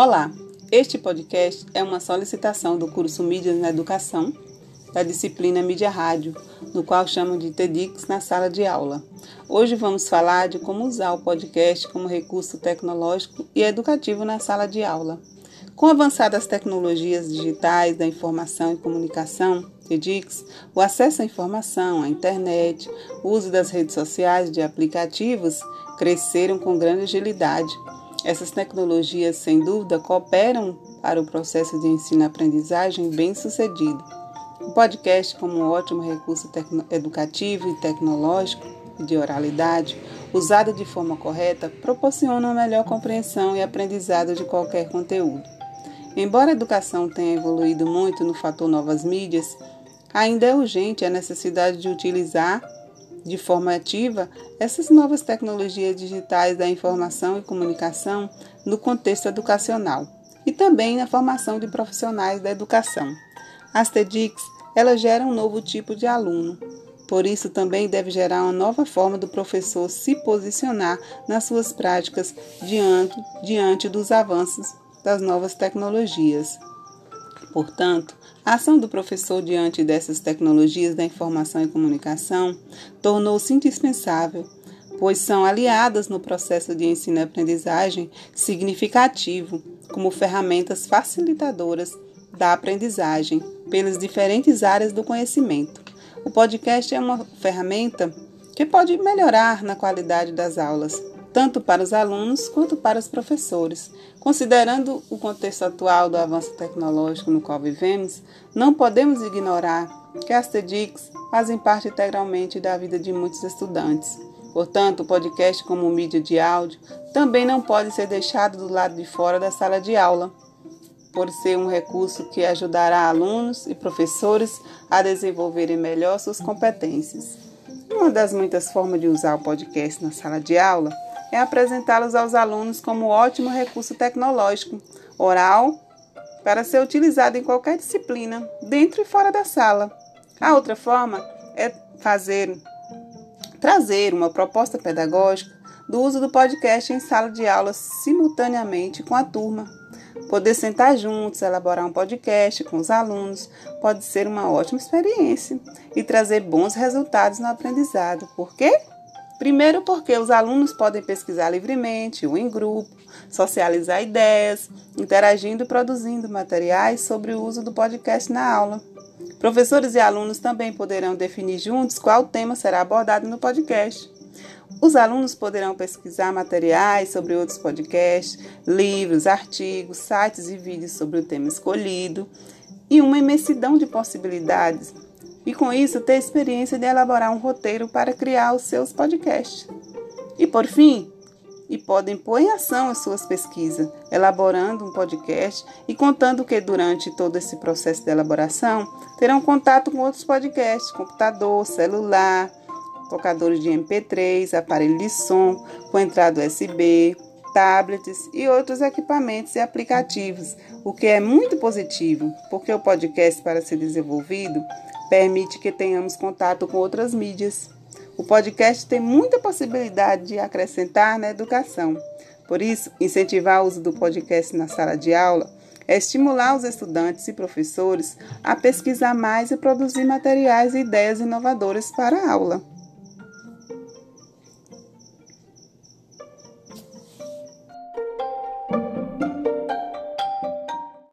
Olá, este podcast é uma solicitação do curso Mídias na Educação, da disciplina Mídia Rádio, no qual chamam de TEDx na sala de aula. Hoje vamos falar de como usar o podcast como recurso tecnológico e educativo na sala de aula. Com avançadas tecnologias digitais da informação e comunicação, TEDx, o acesso à informação, à internet, o uso das redes sociais de aplicativos cresceram com grande agilidade essas tecnologias, sem dúvida, cooperam para o processo de ensino-aprendizagem bem-sucedido. O podcast, como um ótimo recurso educativo e tecnológico de oralidade, usado de forma correta, proporciona uma melhor compreensão e aprendizado de qualquer conteúdo. Embora a educação tenha evoluído muito no fator novas mídias, ainda é urgente a necessidade de utilizar de forma ativa essas novas tecnologias digitais da informação e comunicação no contexto educacional e também na formação de profissionais da educação. As TEDx, elas geram um novo tipo de aluno, por isso também deve gerar uma nova forma do professor se posicionar nas suas práticas diante, diante dos avanços das novas tecnologias. Portanto, a ação do professor diante dessas tecnologias da informação e comunicação tornou-se indispensável, pois são aliadas no processo de ensino e aprendizagem significativo como ferramentas facilitadoras da aprendizagem pelas diferentes áreas do conhecimento. O podcast é uma ferramenta que pode melhorar na qualidade das aulas, tanto para os alunos quanto para os professores. Considerando o contexto atual do avanço tecnológico no qual vivemos, não podemos ignorar que as TEDx fazem parte integralmente da vida de muitos estudantes. Portanto, o podcast, como mídia de áudio, também não pode ser deixado do lado de fora da sala de aula, por ser um recurso que ajudará alunos e professores a desenvolverem melhor suas competências. Uma das muitas formas de usar o podcast na sala de aula é apresentá-los aos alunos como ótimo recurso tecnológico oral para ser utilizado em qualquer disciplina, dentro e fora da sala. A outra forma é fazer trazer uma proposta pedagógica do uso do podcast em sala de aula simultaneamente com a turma. Poder sentar juntos, elaborar um podcast com os alunos pode ser uma ótima experiência e trazer bons resultados no aprendizado. Por quê? Primeiro, porque os alunos podem pesquisar livremente ou em grupo, socializar ideias, interagindo e produzindo materiais sobre o uso do podcast na aula. Professores e alunos também poderão definir juntos qual tema será abordado no podcast. Os alunos poderão pesquisar materiais sobre outros podcasts, livros, artigos, sites e vídeos sobre o tema escolhido e uma imensidão de possibilidades e com isso ter experiência de elaborar um roteiro para criar os seus podcasts. E por fim, e podem pôr em ação as suas pesquisas, elaborando um podcast e contando que durante todo esse processo de elaboração terão contato com outros podcasts, computador, celular, tocadores de MP3, aparelho de som com entrada USB, tablets e outros equipamentos e aplicativos, o que é muito positivo, porque o podcast para ser desenvolvido permite que tenhamos contato com outras mídias. O podcast tem muita possibilidade de acrescentar na educação. Por isso, incentivar o uso do podcast na sala de aula é estimular os estudantes e professores a pesquisar mais e produzir materiais e ideias inovadoras para a aula.